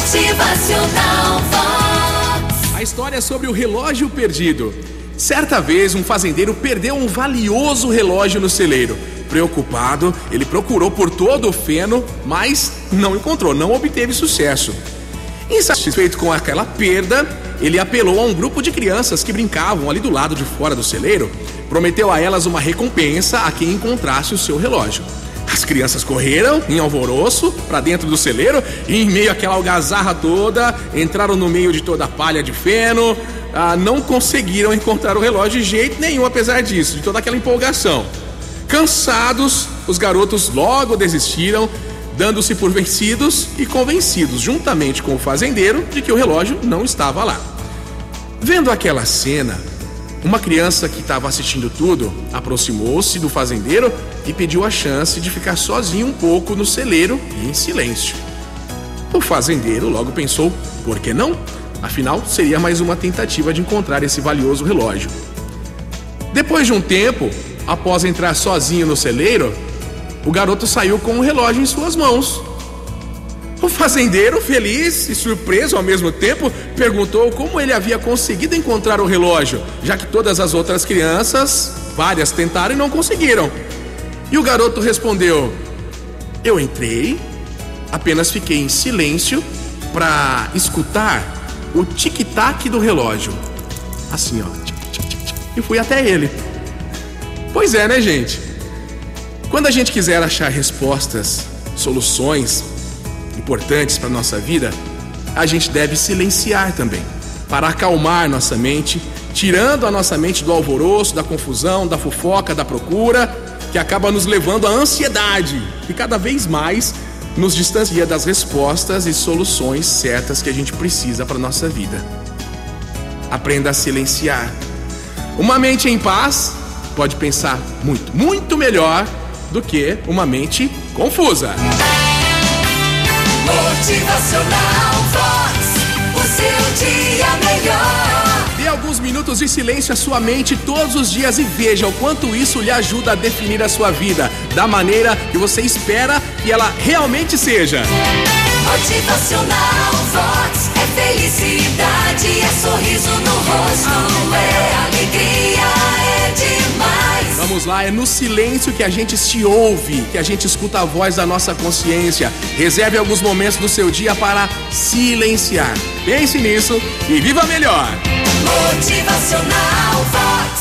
Motivacional. A história é sobre o relógio perdido. Certa vez, um fazendeiro perdeu um valioso relógio no celeiro. Preocupado, ele procurou por todo o feno, mas não encontrou, não obteve sucesso. Insatisfeito com aquela perda, ele apelou a um grupo de crianças que brincavam ali do lado de fora do celeiro. Prometeu a elas uma recompensa a quem encontrasse o seu relógio. As crianças correram em alvoroço para dentro do celeiro e, em meio àquela algazarra toda, entraram no meio de toda a palha de feno. Ah, não conseguiram encontrar o relógio de jeito nenhum, apesar disso, de toda aquela empolgação. Cansados, os garotos logo desistiram, dando-se por vencidos e convencidos, juntamente com o fazendeiro, de que o relógio não estava lá. Vendo aquela cena, uma criança que estava assistindo tudo aproximou-se do fazendeiro e pediu a chance de ficar sozinho um pouco no celeiro e em silêncio. O fazendeiro logo pensou: por que não? Afinal, seria mais uma tentativa de encontrar esse valioso relógio. Depois de um tempo, após entrar sozinho no celeiro, o garoto saiu com o relógio em suas mãos fazendeiro, feliz e surpreso ao mesmo tempo, perguntou como ele havia conseguido encontrar o relógio, já que todas as outras crianças, várias tentaram e não conseguiram. E o garoto respondeu: Eu entrei, apenas fiquei em silêncio para escutar o tic-tac do relógio. Assim, ó. E fui até ele. Pois é, né, gente? Quando a gente quiser achar respostas, soluções, importantes para a nossa vida, a gente deve silenciar também, para acalmar nossa mente, tirando a nossa mente do alvoroço, da confusão, da fofoca, da procura, que acaba nos levando à ansiedade e cada vez mais nos distancia das respostas e soluções certas que a gente precisa para a nossa vida. Aprenda a silenciar. Uma mente em paz pode pensar muito, muito melhor do que uma mente confusa. Motivacional Vox, o seu dia melhor. Dê alguns minutos de silêncio à sua mente todos os dias e veja o quanto isso lhe ajuda a definir a sua vida da maneira que você espera que ela realmente seja. Motivacional Vox é felicidade, é sorriso no rosto, é é lá, é no silêncio que a gente se ouve, que a gente escuta a voz da nossa consciência. Reserve alguns momentos do seu dia para silenciar. Pense nisso e viva melhor! Motivacional Vox.